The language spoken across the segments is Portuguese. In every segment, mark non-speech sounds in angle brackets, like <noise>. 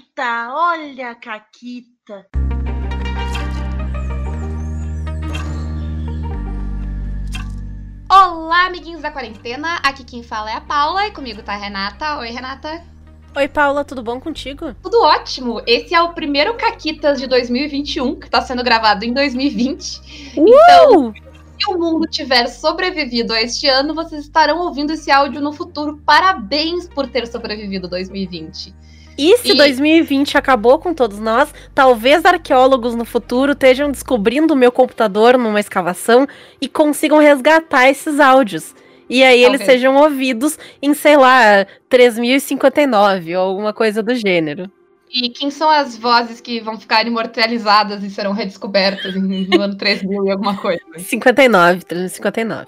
Caquita, olha a Caquita. Olá, amiguinhos da quarentena. Aqui quem fala é a Paula e comigo tá a Renata. Oi, Renata. Oi, Paula, tudo bom contigo? Tudo ótimo. Esse é o primeiro Caquitas de 2021, que tá sendo gravado em 2020. Uh! Então, se o mundo tiver sobrevivido a este ano, vocês estarão ouvindo esse áudio no futuro. Parabéns por ter sobrevivido 2020. E se E- 2020 acabou com todos nós, talvez arqueólogos no futuro estejam descobrindo o meu computador numa escavação e consigam resgatar esses áudios. E aí eles Talvez. sejam ouvidos em, sei lá, 3059 ou alguma coisa do gênero. E quem são as vozes que vão ficar imortalizadas e serão redescobertas no ano 3000 e alguma coisa? 59, 359.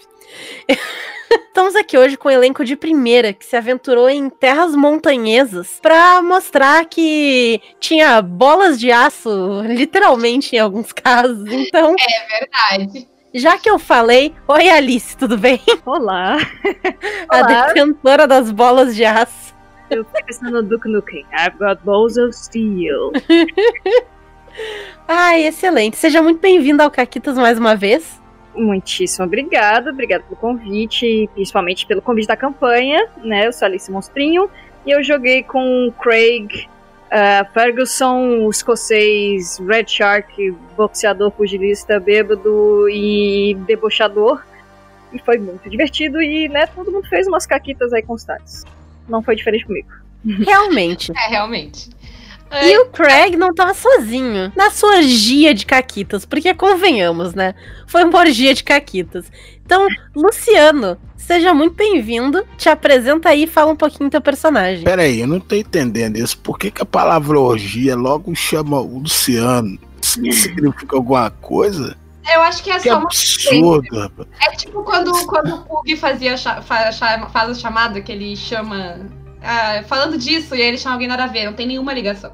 <laughs> Estamos aqui hoje com o elenco de primeira que se aventurou em terras montanhesas pra mostrar que tinha bolas de aço, literalmente em alguns <laughs> casos. Então, Verdade. já que eu falei, oi Alice, tudo bem? <laughs> Olá, A Olá. detentora das bolas de aço. eu tô pensando no Duke Nukem. I've got balls of steel. Ai, excelente. Seja muito bem-vindo ao Caquitas mais uma vez. Muitíssimo obrigada, obrigado pelo convite, principalmente pelo convite da campanha, né? Eu sou Alice Monstrinho e eu joguei com o Craig ah, Ferguson, o escocês Red Shark, boxeador, pugilista, bêbado e debochador. E foi muito divertido e, né, todo mundo fez umas caquitas aí constantes. Não foi diferente comigo. Realmente. É, realmente. E o Craig não tava sozinho na sua orgia de caquitas, porque convenhamos, né? Foi uma orgia de caquitas. Então, Luciano, seja muito bem-vindo. Te apresenta aí e fala um pouquinho do teu personagem. Pera aí, eu não tô entendendo isso. Por que, que a palavra orgia logo chama o Luciano? Isso significa alguma coisa? Eu acho que é Que só uma. absurdo, rapaz. É tipo quando, quando o Pug fazia cha- fa- cha- faz a chamada que ele chama. ah, falando disso, e aí ele chama alguém nada a ver, não tem nenhuma ligação.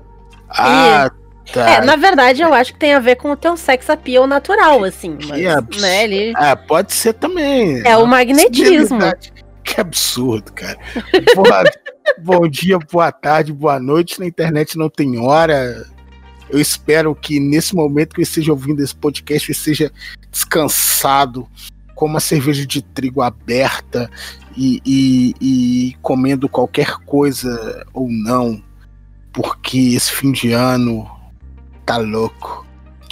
Ah, tá. É, na verdade, eu acho que tem a ver com o teu sex appeal natural, assim. Mas, Que absurdo. né, ele... Ah, pode ser também. É o magnetismo. Que absurdo, cara. Boa- <laughs> bom dia, boa tarde, boa noite. Na internet não tem hora. Eu espero que nesse momento que eu esteja ouvindo esse podcast eu esteja descansado, com uma cerveja de trigo aberta e, e- e comendo qualquer coisa ou não, porque esse fim de ano tá louco.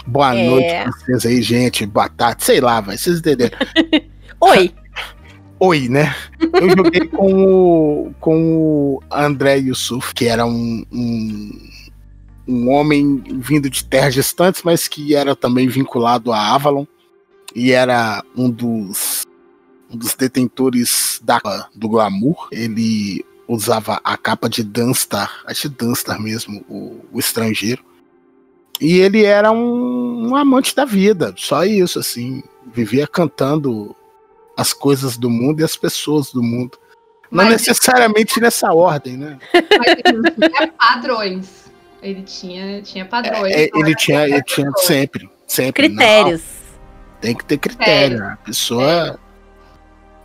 Boa É. noite pra vocês aí, gente. Boa tarde, sei lá, vai. Vocês entenderam. <laughs> Oi. Oi, né? Eu joguei com o, com o André Yusuf, que era um, um, um homem vindo de terras distantes, mas que era também vinculado a Avalon e era um dos, um dos detentores da, do glamour. Ele usava a capa de Dunstar, acho que Dunstar mesmo, o, o estrangeiro. E ele era um, um amante da vida, só isso, assim. Vivia cantando as coisas do mundo e as pessoas do mundo. Não Mas- necessariamente nessa ordem, né? Mas ele tinha padrões. Ele tinha, tinha padrões. É, não ele era tinha, ele tinha sempre, sempre. Critérios. não, tem que ter critério. A pessoa.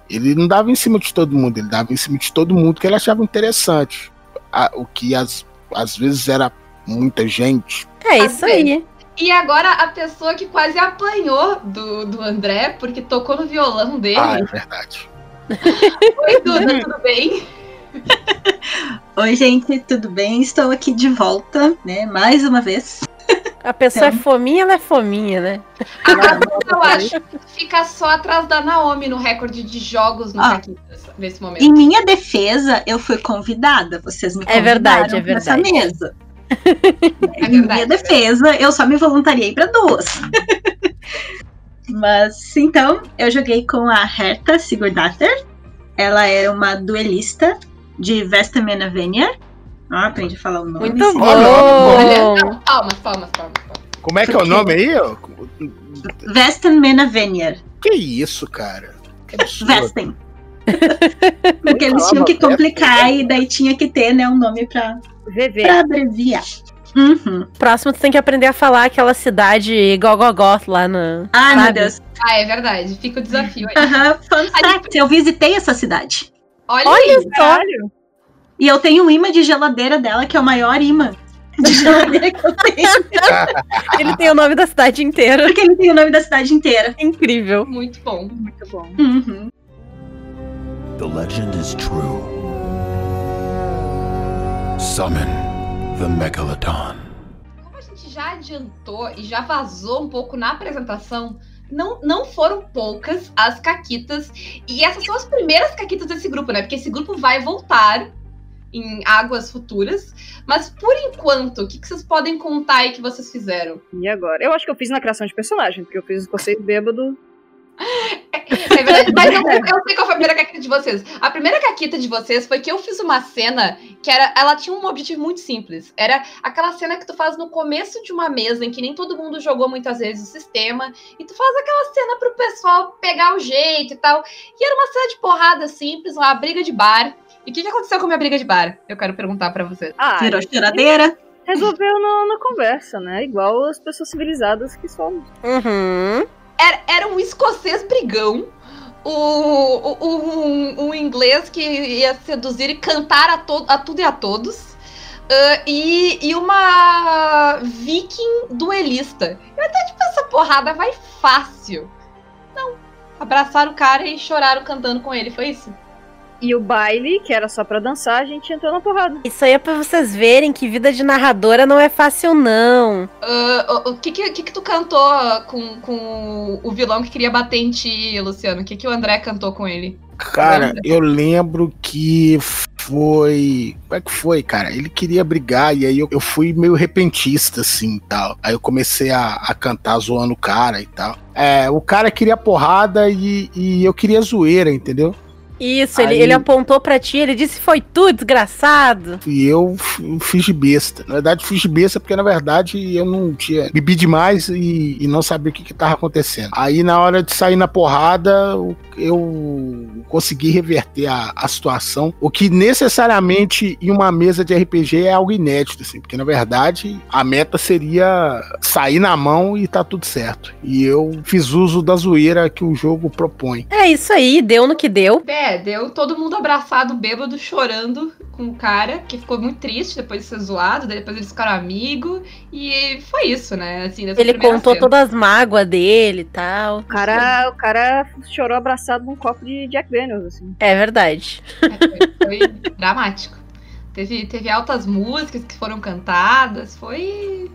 Ele não dava em cima de todo mundo, ele dava em cima de todo mundo que ele achava interessante. A- o que às, às vezes era muita gente. É isso aí. E agora a pessoa que quase apanhou do, do André, porque tocou no violão dele. Ah, é verdade. <laughs> Oi, Duda, tudo bem? <laughs> Oi, gente, tudo bem? Estou aqui de volta, né? Mais uma vez. A pessoa Então. é fominha, ela é fominha, né? Agora eu acho que fica só atrás da Naomi no recorde de jogos no Ah. Nesse momento. Em minha defesa, eu fui convidada. Vocês me É convidaram verdade, é pra essa verdade. mesa. <laughs> É em verdade. minha defesa, eu só me voluntariei para duas. <laughs> Mas então, eu joguei com a Herta Sigurdatter. Ela era uma duelista de Vestamenavenia. Ah, aprendi a falar o nome. Muito bom. Olha, palmas, palmas, palmas. Como é que é o nome aí? ó? Vestamenavenia. Que isso, cara? Que absurdo. Vestem. <laughs> Porque eles tinham que complicar e daí tinha que ter, né, um nome pra, VV. pra abreviar. Uhum. Próximo, tu tem que aprender a falar aquela cidade Gogogoth lá no. Ai, meu Sabe? Deus. Ah, é verdade. Fica o desafio aí. Aham, fun fact, eu visitei essa cidade. Olha, Olha aí. só. E eu tenho um imã de geladeira dela, que é o maior imã de geladeira que eu tenho. <laughs> Ele tem o nome da cidade inteira. Porque ele tem o nome da cidade inteira. Incrível. Muito bom. Muito bom. Uhum. The legend is true. Summon the Megalodon. Como a gente já adiantou e já vazou um pouco na apresentação, não, não foram poucas as caquitas. E essas são as primeiras caquitas desse grupo, né? Porque esse grupo vai voltar em águas futuras. Mas por enquanto, o que, que vocês podem contar aí que vocês fizeram? E agora? Eu acho que eu fiz na criação de personagem, porque eu fiz o conceito bêbado. <laughs> <laughs> É verdade, mas eu, eu sei qual foi a primeira caquita de vocês. A primeira caquita de vocês foi que eu fiz uma cena que era. Ela tinha um objetivo muito simples. Era aquela cena que tu faz no começo de uma mesa em que nem todo mundo jogou muitas vezes o sistema. E tu faz aquela cena pro pessoal pegar o jeito e tal. E era uma cena de porrada simples, uma briga de bar. E o que, que aconteceu com a minha briga de bar? Eu quero perguntar pra vocês. Ah, Virou choradeira. resolveu no- na conversa, né? Igual as pessoas civilizadas que somos. Uhum. Era, era um escocês brigão. O, o- um, um inglês que ia seduzir e cantar a, to- a tudo e a todos. ah, e, e uma viking duelista. Eu até, tipo, essa porrada vai fácil. Não. Abraçaram o cara e choraram cantando com ele, foi isso? E o baile, que era só pra dançar, a gente entrou na porrada. Isso aí é pra vocês verem que vida de narradora não é fácil, não. Ah, o que, que, que que tu cantou com, com o vilão que queria bater em ti, Luciano? O que, que o André cantou com ele? Cara, eu lembro que foi. Como é que foi, cara? Ele queria brigar e aí eu, eu fui meio repentista, assim e tal. Aí eu comecei a, a cantar zoando o cara e tal. É, o cara queria porrada e, e eu queria zoeira, entendeu? Isso, ele, Aí- ele apontou pra ti, ele disse: Foi tu, desgraçado. E eu fiz de besta. Na verdade, fiz de besta porque, na verdade, eu não tinha. Bebi demais e, e não sabia o que, que tava acontecendo. Aí, na hora de sair na porrada, eu- eu consegui reverter a, a situação. O que necessariamente em uma mesa de RPG é algo inédito, assim. Porque, na verdade, a meta seria sair na mão e tá tudo certo. E eu fiz uso da zoeira que o jogo propõe. É isso aí, deu no que deu. É, deu todo mundo abraçado, bêbado, chorando com o cara, que ficou muito triste depois de ser zoado, daí depois eles ficaram amigos, e foi isso, né? Assim, Ele contou cena. todas as mágoas dele e tal. O cara, o cara chorou abraçado num copo de Jack Daniels, assim. É verdade. É, foi, foi <laughs> dramático. Teve, teve altas músicas que foram cantadas, foi.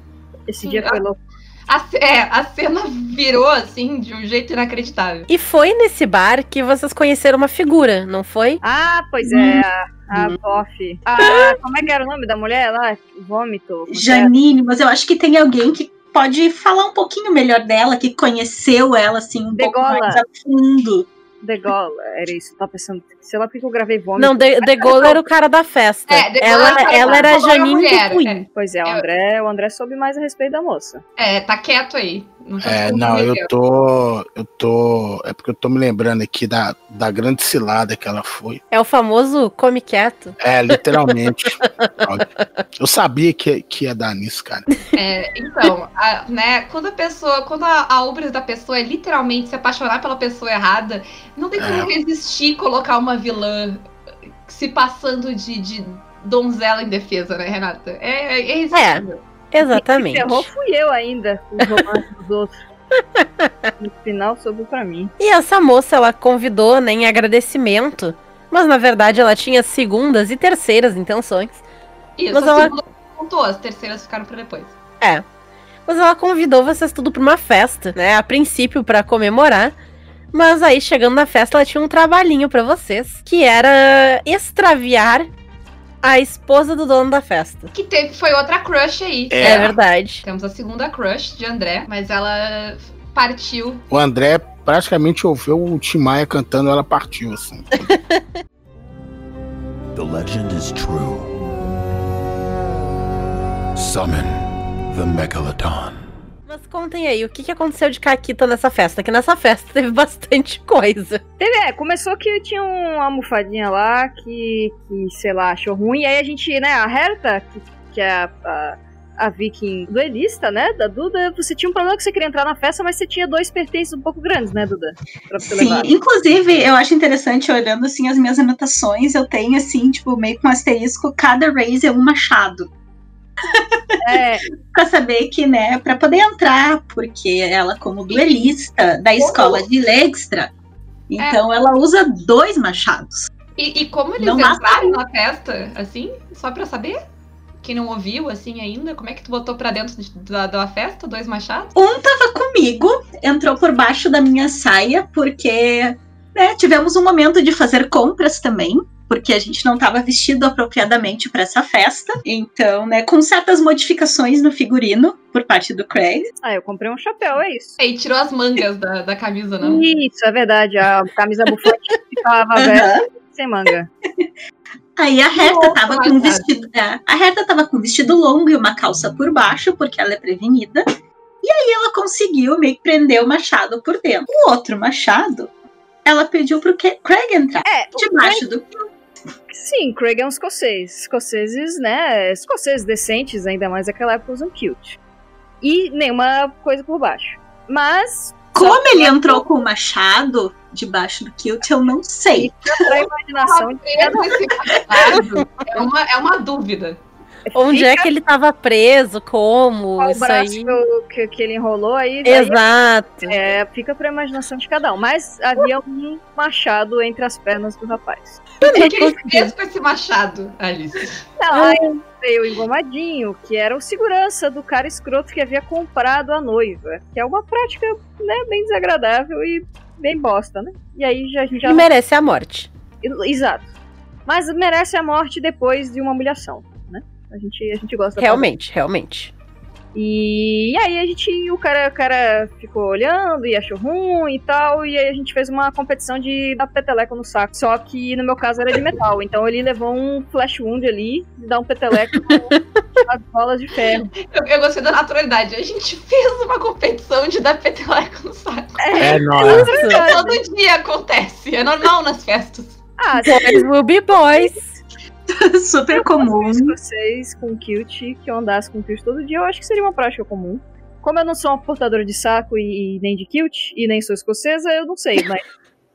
Esse Sim, dia foi louco. A, é, a cena virou assim de um jeito inacreditável. E foi nesse bar que vocês conheceram uma figura, não foi? Ah, pois é, a, a Boff. A, como é que era o nome da mulher lá? Vômito. é? Janine, mas eu acho que tem alguém que pode falar um pouquinho melhor dela, que conheceu ela assim um pouco Degola. mais a fundo. Degola, era isso. Tava pensando, sei lá porque eu gravei vômito. Não, De, De Gaulle era o cara da festa. É, Gaulle ela, era ela era a era Janine do Queen. é. Pois é, o André, o André soube mais a respeito da moça. É, tá quieto aí. Não É, não, eu tô. Eu tô. É porque eu tô me lembrando aqui da, da grande cilada que ela foi. É o famoso come quieto. É, literalmente. <laughs> Eu sabia que, que ia dar nisso, cara. É, então, a- né, quando a pessoa, quando a, a obra da pessoa é literalmente se apaixonar pela pessoa errada, não tem como É. resistir colocar uma vilã se passando de, de donzela em defesa, né, Renata? É, é irresistível. Exatamente. Ferrou fui eu ainda, os romances dos outros. <laughs> No final sobrou pra mim. E essa moça, ela convidou, né, em agradecimento. Mas na verdade ela tinha segundas e terceiras intenções. Isso, Mas a ela- segunda contou, as terceiras ficaram pra depois. Mas ela convidou vocês tudo pra uma festa, né? A princípio pra comemorar. Mas aí, chegando na festa, ela tinha um trabalhinho pra vocês. Que era extraviar a esposa do dono da festa. Que teve, foi outra crush aí. É. É, verdade. Temos a segunda crush de André, mas ela partiu. O André praticamente ouviu o Tim Maia cantando, ela partiu, assim. <laughs> The legend is true. Summon the Megalodon. Mas contem aí, o que, que aconteceu de Caquita nessa festa? Que nessa festa teve <laughs> bastante coisa. Teve, é, começou que tinha uma almofadinha lá que, que, sei lá, achou ruim. E aí a gente, né, a Herta, que, que é a, a, a viking duelista, né, da Duda, você tinha um problema que você queria entrar na festa, mas você tinha dois pertences um pouco grandes, né, Duda? Pra você Sim, levar. inclusive, eu acho interessante, olhando assim as minhas anotações, eu tenho assim, tipo, meio com asterisco, cada raise é um machado. <laughs> É, Pra saber que, né, pra poder entrar, porque ela, como duelista da escola de Legstra, então ela usa dois machados. E, e como eles Não entraram na festa, assim, só pra saber? Quem não ouviu, assim, ainda, como é que tu botou pra dentro de- da, da festa, dois machados? Um tava comigo, entrou por baixo da minha saia, porque né, tivemos um momento de fazer compras também. Porque a gente não estava vestido apropriadamente para essa festa. Então, né, com certas modificações no figurino por parte do Craig. ah, eu comprei um chapéu, é isso. E tirou as mangas da, da camisa, não? Isso, é verdade. A camisa bufante <laughs> ficava velha sem manga. Aí a Herta tava com um vestido. é, a Herta tava com um vestido longo e uma calça por baixo, porque ela é prevenida. E aí ela conseguiu meio que prender o machado por dentro. O outro machado, ela pediu pro Craig entrar É, o debaixo do. Sim, Craig é um escocês. Escoceses, né? Escoceses decentes, ainda mais naquela época usam kilt. E nenhuma coisa por baixo. Mas. Como ele entrou com o machado debaixo do kilt, eu não sei. A imaginação de Preso esse machado é uma, é uma dúvida. Onde é que ele tava preso? Como? qual Isso braço aí. que, que- ele enrolou aí. daí Exato. É, fica pra imaginação de cada um. Mas havia um machado entre as pernas do rapaz. O que, que ele fez com esse machado, Alice? Não, aí veio o engomadinho, que era o segurança do cara escroto que havia comprado a noiva. Que é uma prática, né, bem desagradável e bem bosta, né? E aí já, a gente já. E merece a morte. Exato. Mas merece a morte depois de uma humilhação? A gente, a gente gosta da Realmente, realmente. E, aí a gente, o cara, o cara ficou olhando e achou ruim e tal, e aí a gente fez uma competição de dar peteleco no saco. Só que no meu caso era de metal, então ele levou um flash wound ali, de dar um peteleco com <laughs> as bolas de ferro. Eu, eu gostei da naturalidade. A gente fez uma competição de dar peteleco no saco. É, não, é. Isso. Todo dia acontece. É normal nas festas. Ah, Boys will be boys. <laughs> Super comum. se vocês com kilt, que eu andasse com kilt todo dia, eu acho que seria uma prática comum. Como eu não sou uma portadora de saco e, e nem de kilt, e nem sou escocesa, eu não sei, mas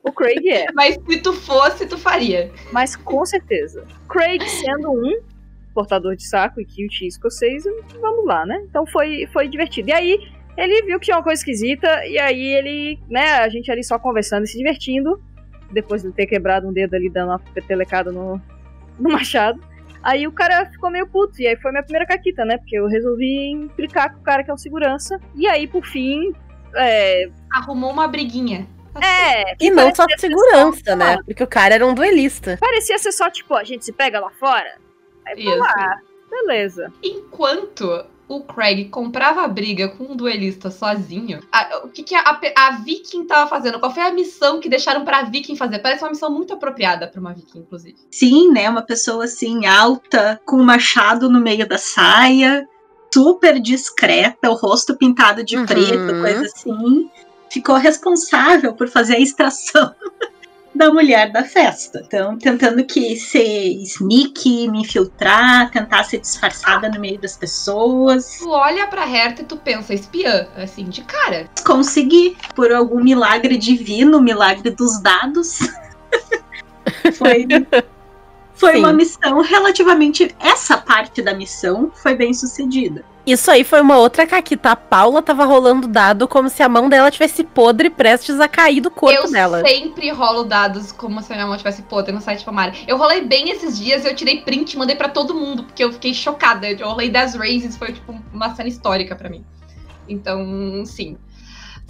o Craig é. <laughs> Mas se tu fosse, tu faria. Mas com certeza. Craig sendo um portador de saco e kilt escocês, vamos lá, né? Então foi, foi divertido. E aí, ele viu que tinha uma coisa esquisita, e aí ele, né, a gente ali só conversando e se divertindo, depois de ter quebrado um dedo ali, dando uma petelecada no, no machado. Aí o cara ficou meio puto, e aí foi minha primeira caquita, né? Porque eu resolvi implicar com o cara que é o segurança. E aí, por fim, é. Arrumou uma briguinha. é E não só segurança, né? Porque o cara era um duelista. Parecia ser só, tipo, a gente se pega lá fora. Aí, Isso. lá, beleza. Enquanto o Craig comprava a briga com um duelista sozinho, a- o que, que a, a- a Viking tava fazendo? Qual foi a missão que deixaram pra Viking fazer? Parece uma missão muito apropriada pra uma Viking, inclusive. Sim, né? Uma pessoa assim, alta, com um machado no meio da saia, super discreta, o rosto pintado de Uhum. preto, coisa assim. Ficou responsável por fazer a extração <laughs> da mulher da festa. Então, tentando que ser sneak, me infiltrar, tentar ser disfarçada no meio das pessoas. Tu olha pra Herta e tu pensa, espiã, assim, de cara. Consegui, por algum milagre divino, milagre dos dados. <laughs> foi foi Sim. uma missão relativamente. Essa parte da missão foi bem sucedida. Isso aí foi uma outra caquita. A Paula tava rolando dado como se a mão dela tivesse podre prestes a cair do corpo eu dela. sempre rolo dados como se a minha mão tivesse podre no site Famari. Eu rolei bem esses dias, eu tirei print e mandei pra todo mundo, porque eu fiquei chocada. Eu rolei 10 raises, foi tipo uma cena histórica pra mim. Então, sim.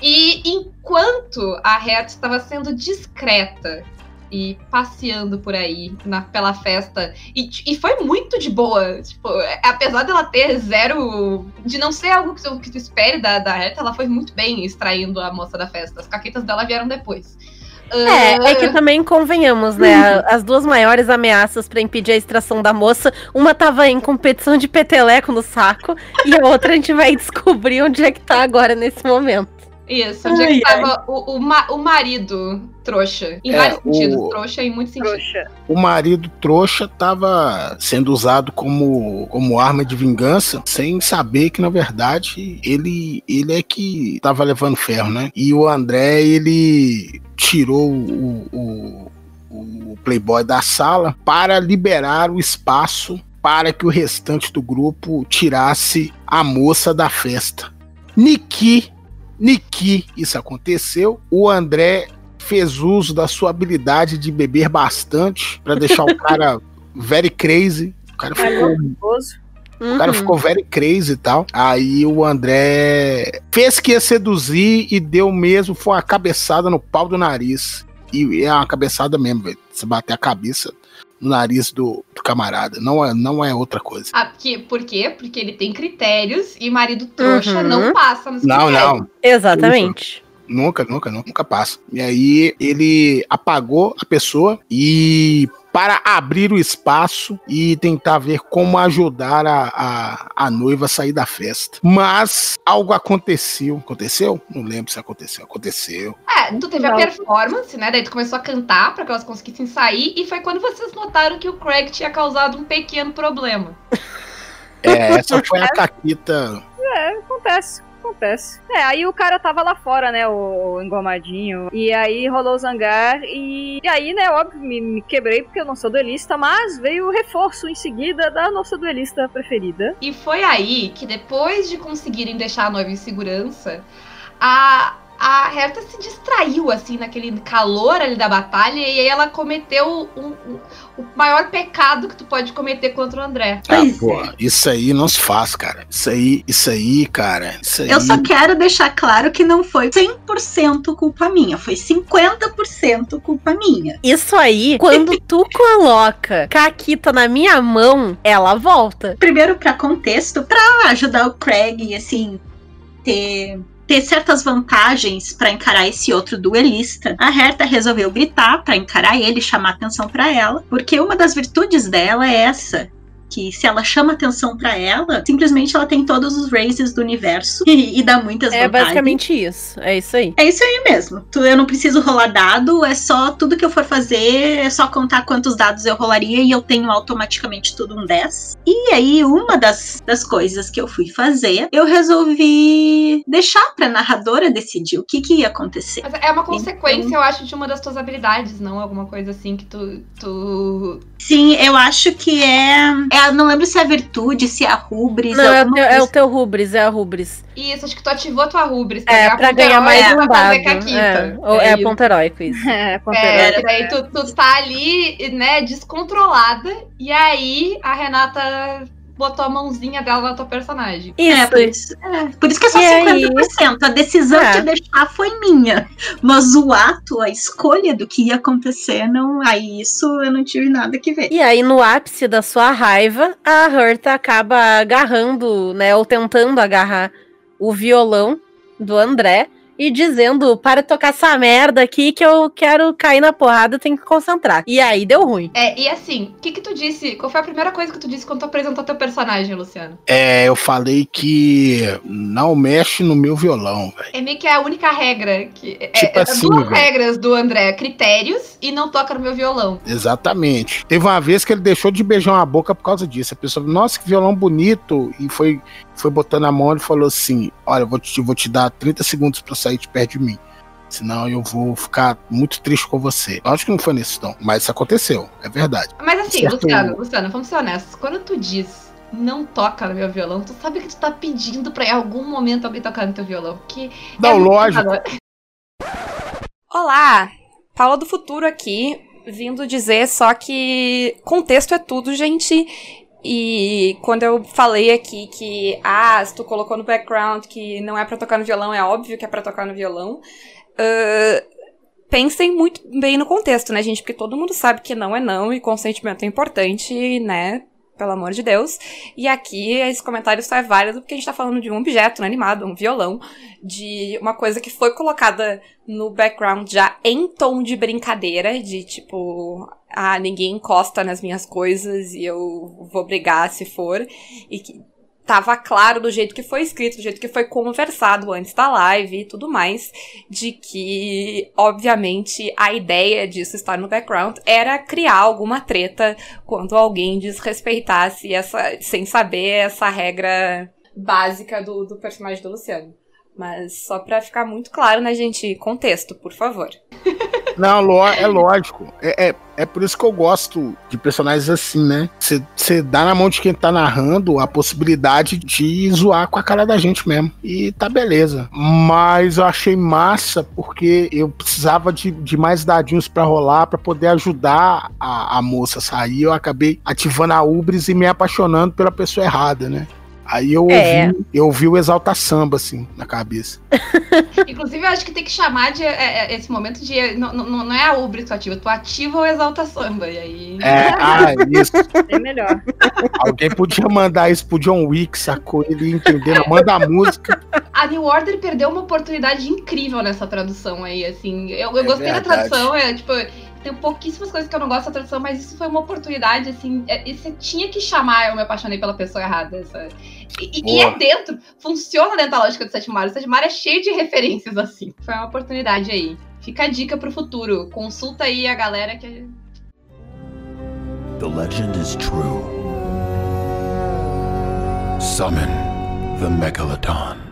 E enquanto a Ret estava sendo discreta e passeando por aí na, pela festa, e, e foi muito de boa. Tipo, apesar dela ter zero. de não ser algo que tu, que tu espere da, da Ret, ela foi muito bem extraindo a moça da festa. As caquetas dela vieram depois. É, Ah, é que também convenhamos, né? a- As duas maiores ameaças pra impedir a extração da moça, uma tava em competição de peteleco no saco, e a outra a gente vai <laughs> descobrir onde é que tá agora nesse momento. Isso, onde é Ai, que tava o, o, ma- o marido trouxa? Em É, vários o- sentidos, trouxa em muitos sentidos. O marido trouxa estava sendo usado como, como arma de vingança, sem saber que, na verdade, ele, ele é que estava levando ferro, né? E o André, ele tirou o, o, o Playboy da sala para liberar o espaço para que o restante do grupo tirasse a moça da festa. Niki, Niki, isso aconteceu. O André fez uso da sua habilidade de beber bastante para deixar o cara <laughs> very crazy. O cara ficou Nervoso. o cara Uhum. ficou very crazy e tal. Aí o André fez que ia seduzir e deu mesmo, foi uma cabeçada no pau do nariz. E é uma cabeçada mesmo, velho. Você bater a cabeça no nariz do, do camarada. Não é, não é outra coisa. Ah, porque, por quê? Porque ele tem critérios e marido trouxa Uhum. não passa nos Não, critérios. não. Exatamente. Nunca, nunca, nunca, nunca passa. E aí ele apagou a pessoa e para abrir o espaço e tentar ver como ajudar a, a, a noiva a sair da festa. Mas algo aconteceu. Aconteceu? Não lembro se aconteceu. Aconteceu. É, tu teve a Não. performance, né? Daí tu começou a cantar pra que elas conseguissem sair. E foi quando vocês notaram que o Craig tinha causado um pequeno problema. É, essa foi a caquita. Acontece, acontece. É, aí o cara tava lá fora, né, o, o engomadinho. E aí rolou o zangar. E, e aí, né, óbvio, me, me quebrei porque eu não sou duelista, mas veio o reforço em seguida da nossa duelista preferida. E foi aí que depois de conseguirem deixar a noiva em segurança, a, a Herta se distraiu, assim, naquele calor ali da batalha. E aí ela cometeu um- um- o maior pecado que tu pode cometer contra o André. Ah, pô, é. isso aí não se faz, cara. Isso aí, isso aí, cara. Isso aí. Eu só quero deixar claro que não foi 100% culpa minha, foi 50% culpa minha. Isso aí, quando tu <laughs> coloca Caquita na minha mão, ela volta. Primeiro, pra contexto, pra ajudar o Craig, assim, ter ter certas vantagens pra encarar esse outro duelista. A Herta resolveu gritar pra encarar ele, chamar atenção pra ela, porque uma das virtudes dela é essa. Que se ela chama atenção pra ela, simplesmente ela tem todos os raises do universo e, e dá muitas É vantagens. basicamente isso. É isso aí. É isso aí mesmo. Tu- Eu não preciso rolar dado, é só tudo que eu for fazer, é só contar quantos dados eu rolaria e eu tenho automaticamente tudo um 10. E aí, uma das, das coisas que eu fui fazer, eu resolvi deixar pra narradora decidir o que, que ia acontecer. Mas é uma consequência, eu acho, de uma das tuas habilidades, não alguma coisa assim que tu. tu... Sim, eu acho que é. é não lembro se é a virtude, se é a rubris. Não, é o, alguma teu, é o teu rubris, é a rubris. Isso, acho que tu ativou tua rubris. É, pra ganhar mais um pra dado. fazer É, caquita. ou- é, isso. ponto heróico isso. <laughs> É, ponto É, heróico. daí tu, tu tá ali, né, descontrolada, e aí a Renata botou a mãozinha dela na tua personagem. É, por Isso. isso, é, por isso que é só E aí? 50%. A decisão É. de deixar foi minha. Mas o ato, a escolha do que ia acontecer, não. Aí isso eu não tive nada que ver. E aí, no ápice da sua raiva, a Herta acaba agarrando, né, ou tentando agarrar o violão do André e dizendo: para de tocar essa merda aqui que eu quero cair na porrada, tenho que concentrar. E aí deu ruim. É, e assim, o que que tu disse? Qual foi a primeira coisa que tu disse quando tu apresentou teu personagem, Luciano? É, eu falei que não mexe no meu violão, velho. É meio que a única regra que. É, Tipo é assim, duas velho. regras do André: critérios e não toca no meu violão. Exatamente. Teve uma vez que ele deixou de beijar uma boca por causa disso. A pessoa falou, nossa, que violão bonito. E foi, foi botando a mão e falou assim: Olha, eu vou te, vou te dar 30 segundos pra sair de perto de mim. Senão eu vou ficar muito triste com você. Eu acho que não foi nesse tom, mas isso aconteceu, é verdade. Mas assim, Certo. Luciano, Luciano, vamos ser honestos. Quando tu diz não toca no meu violão, tu sabe que tu tá pedindo pra em algum momento alguém tocar no teu violão. Que Não, é lógico. Olá, Paula do Futuro aqui, vindo dizer só que contexto é tudo, gente. E quando eu falei aqui que, ah, se tu colocou no background que não é pra tocar no violão, é óbvio que é pra tocar no violão. ah, pensem muito bem no contexto, né, gente? Porque todo mundo sabe que não é não e consentimento é importante, né? Pelo amor de Deus. E aqui esse comentário só é válido porque a gente tá falando de um objeto né, animado, um violão, de uma coisa que foi colocada no background já em tom de brincadeira, de tipo, ah, ninguém encosta nas minhas coisas e eu vou brigar se for. E que tava claro do jeito que foi escrito, do jeito que foi conversado antes da live e tudo mais, de que, obviamente, a ideia disso estar no background era criar alguma treta quando alguém desrespeitasse essa, sem saber essa regra básica do, do personagem do Luciano. Mas só pra ficar muito claro, né, gente? Contexto, por favor. <laughs> Não, é lógico. É, é, é por isso que eu gosto de personagens assim, né? Você dá na mão de quem tá narrando a possibilidade de zoar com a cara da gente mesmo. E tá beleza. Mas eu achei massa porque eu precisava de, de mais dadinhos pra rolar pra poder ajudar a, a moça a sair. Eu acabei ativando a Ubris e me apaixonando pela pessoa errada, né? Aí eu ouvi, É. eu ouvi o Exalta Samba, assim, na cabeça. <laughs> Inclusive, eu acho que tem que chamar de é, é, esse momento de. Não, não, não é a Ubris que tu ativa, tu ativa o Exalta Samba. E aí. É, ah, isso. É melhor. <laughs> Alguém podia mandar isso pro John Wick, sacou? Ele entendendo. Manda a música. A New Order perdeu uma oportunidade incrível nessa tradução aí, assim. Eu, eu É gostei da verdade. tradução, é tipo. Tem pouquíssimas coisas que eu não gosto da tradução, mas isso foi uma oportunidade, assim. é- e você tinha que chamar Eu Me Apaixonei pela Pessoa Errada. Essa, e, e- é dentro, funciona dentro da lógica do Sétimo Mar. O Sétimo Mar é cheio de referências, assim. Foi uma oportunidade aí. Fica a dica pro futuro. Consulta aí a galera que. The legend is true. Summon the Megalodon.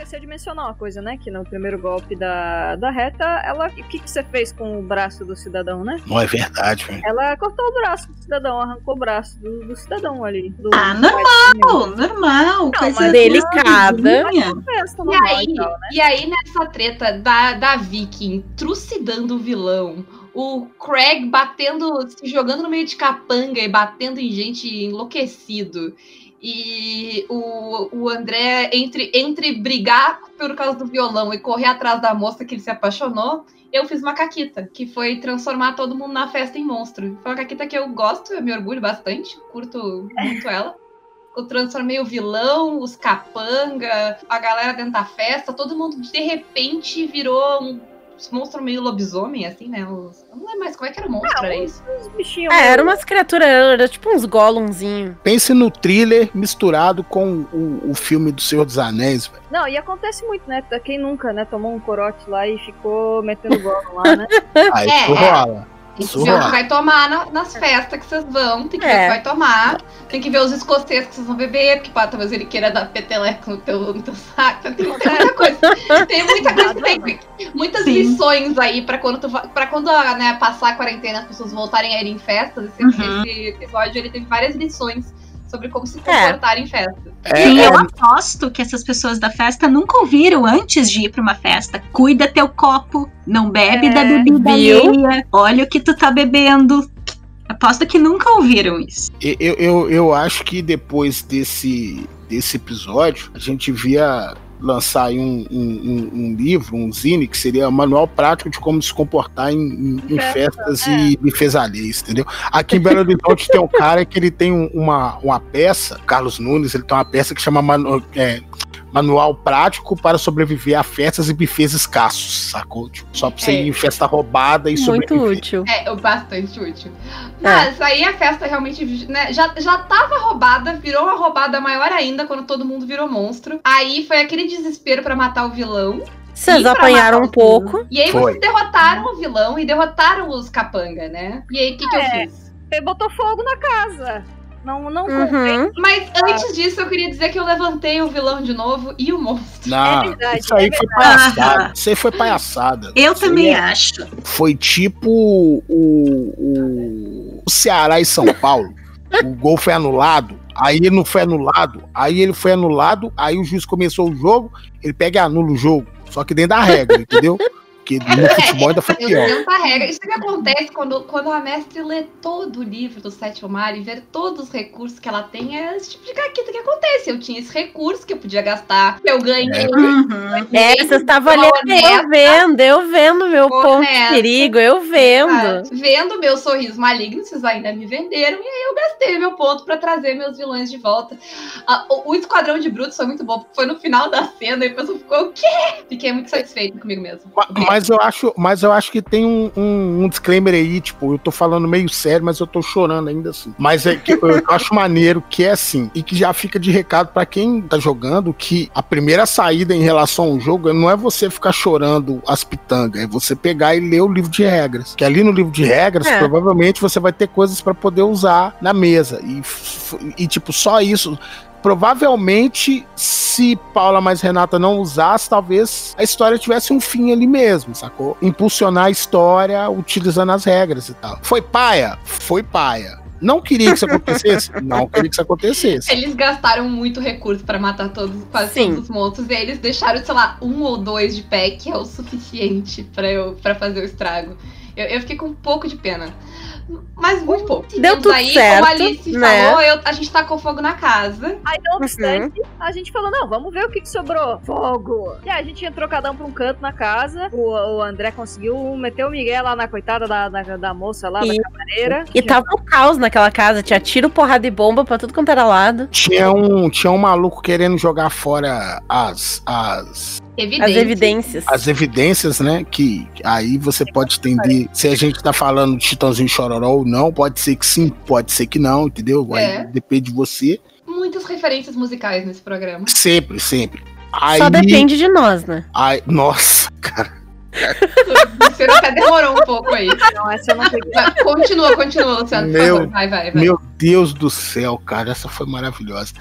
Esqueceu de mencionar uma coisa, né? Que no primeiro golpe da, da reta, ela. O que, que você fez com o braço do cidadão, né? Não é verdade, velho. Ela cortou o braço do cidadão, arrancou o braço do, do cidadão ali. Do, Ah, do normal, normal. coisa mas delicada. E aí, e tal, né? e aí, nessa treta da, da Viking trucidando o vilão, o Craig batendo, se jogando no meio de capanga e batendo em gente enlouquecido. E o, o André, entre, entre brigar por causa do violão e correr atrás da moça que ele se apaixonou, eu fiz uma caquita, que foi transformar todo mundo na festa em monstro. Foi uma caquita que eu gosto, eu me orgulho bastante, curto muito ela. Eu transformei o vilão, os capanga, a galera dentro da festa, todo mundo de repente virou um monstro meio lobisomem, assim, né? Os- eu não lembro mais como é que era o monstro, era isso? Os bichinhos. É, era umas criaturas, era tipo uns golumzinhos. Pense no thriller misturado com o, o filme do Senhor dos Anéis, velho. Não, e acontece muito, né? Quem nunca, né? Tomou um corote lá e ficou metendo <laughs> golo lá, né? Aí É, isso é. Isso ver rola. vai tomar na- nas festas que vocês vão, tem que ver o É. que vai tomar, tem que ver os escoceses que vocês vão beber, porque pá, talvez ele queira dar peteleco no teu, no teu saco. Tem, muita coisa. <laughs> Tem muita coisa que tem. Muitas Sim. lições aí pra quando tu pra quando né, passar a quarentena as pessoas voltarem a ir em festas. Esse, Uhum. esse episódio ele teve várias lições sobre como se É. comportar em festa. É, Sim, é, eu aposto que essas pessoas da festa nunca ouviram antes de ir pra uma festa. Cuida teu copo, não bebe É, da bebida alheia, olha o que tu tá bebendo. Aposto que nunca ouviram isso. eu, eu, eu acho que depois desse, desse episódio, a gente via lançar aí um, um, um- livro, um zine, que seria um manual prático de como se comportar em, em- em Festa, festas e bufês alheios, entendeu? Aqui em Belo Horizonte tem um cara que ele tem um- uma, uma peça, Carlos Nunes, ele tem uma peça que chama Manu- é, Manual Prático para Sobreviver a Festas e Bufês Escassos, sacou? Tipo, só pra você É. ir em festa roubada e Muito sobreviver. útil. É, é bastante útil. É. Mas aí a festa realmente né, já, já tava roubada, virou uma roubada maior ainda quando todo mundo virou monstro. Aí foi aquele desespero pra matar o vilão. Vocês apanharam um pouco. E aí Foi. vocês derrotaram o vilão e derrotaram os capanga, né? E aí o que, que eu É. fiz? Ele botou fogo na casa. Não, não. Uhum. Mas antes disso, eu queria dizer que eu levantei o vilão de novo e o monstro. Não, É verdade, isso aí é foi palhaçada. Isso aí foi palhaçada. Eu também é- acho. Foi tipo o, o, o Ceará e São Paulo. O gol foi anulado, aí ele não foi anulado, aí ele foi anulado, aí o juiz começou o jogo, ele pega e anula o jogo. Só que dentro da regra, entendeu? Porque no <laughs> futebol ainda foi pior. regra. Isso que acontece quando, quando a mestre lê todo o livro do Sétimo Mar e ver todos os recursos que ela tem. É esse tipo de caquita que acontece. Eu tinha esse recurso que eu podia gastar. Eu ganhei. Uhum. É, você estava ali, honesta. eu vendo, eu vendo meu ponto de perigo, eu vendo. Ah, Vendo meu sorriso maligno, vocês ainda me venderam, e aí eu gastei meu ponto pra trazer meus vilões de volta. Ah, o, o Esquadrão de Brutos foi muito bom, porque foi no final da cena e a pessoa ficou, o quê? Fiquei muito satisfeita comigo mesmo. Ma- Mas eu acho, mas eu acho que tem um, um- um disclaimer aí, tipo, eu tô falando meio sério, mas eu tô chorando ainda assim. Mas é que eu, eu acho maneiro que é assim, e que já fica de recado pra quem tá jogando que a primeira saída em relação ao jogo não é você ficar chorando as pitangas, é você pegar e ler o livro de regras. Que ali no livro de regras, É. provavelmente você vai ter coisas pra poder usar na mesa. E, e tipo, só isso provavelmente, se Paula mais Renata não usasse, talvez a história tivesse um fim ali mesmo, sacou? Impulsionar a história utilizando as regras e tal. Foi paia? Foi paia. Não queria que isso acontecesse? <laughs> Não queria que isso acontecesse. Eles gastaram muito recurso pra matar todos, quase Sim. todos os monstros. E aí eles deixaram, sei lá, um ou dois de pé, que é o suficiente pra, eu, pra fazer o estrago. Eu, eu fiquei com um pouco de pena. Mas muito pouco. Deu tudo aí, certo, como a Alice né? falou, eu- a gente tacou fogo na casa. Aí, não obstante, a gente falou, não, vamos ver o que, que sobrou. Fogo! E aí a gente entrou cada um pra um canto na casa. O, o André conseguiu meter o Miguel lá na coitada da, da, da moça lá, E- da camareira. E tava um caos naquela casa, tinha tiro, porrada e bomba pra tudo quanto era lado. Tinha um, tinha um maluco querendo jogar fora as, as, Evidente. As evidências. as evidências, né? Que aí você pode entender se a gente tá falando de Chitãozinho Chororó ou não. Pode ser que sim, pode ser que não, entendeu? Aí É. depende de você. Muitas referências musicais nesse programa. Sempre, sempre. Aí, Só depende de nós, né? aí- nossa, cara. Luciano até demorou um pouco aí. Não, essa eu não peguei. Continua, continua, Luciano, por Meu- favor. Vai, vai, vai. Meu Deus do céu, cara, essa foi maravilhosa.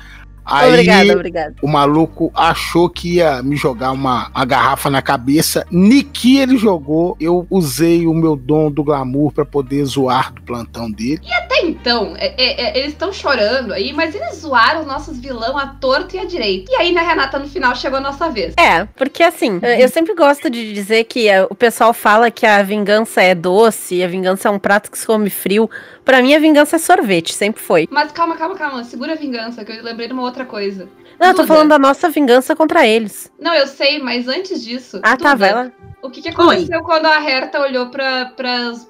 Aí Obrigada, obrigada. o maluco achou que ia me jogar uma, uma garrafa na cabeça. Niki ele jogou. Eu usei o meu dom do glamour pra poder zoar do plantão dele. Até então, é- é- é, eles estão chorando aí, mas eles zoaram os nossos vilão à torta e à direita. E aí, na Renata, no final, chegou a nossa vez. É, porque assim, eu sempre gosto de dizer que eh, o pessoal fala que a vingança é doce, a vingança é um prato que se come frio. Pra mim, a vingança é sorvete, sempre foi. Mas calma, calma, calma. Segura a vingança, que eu lembrei de uma outra coisa. Não, eu tô Duda. falando da nossa vingança contra eles. Não, eu sei, mas antes disso. Ah, tá, Duda, vai lá. O que, que aconteceu quando a Herta olhou para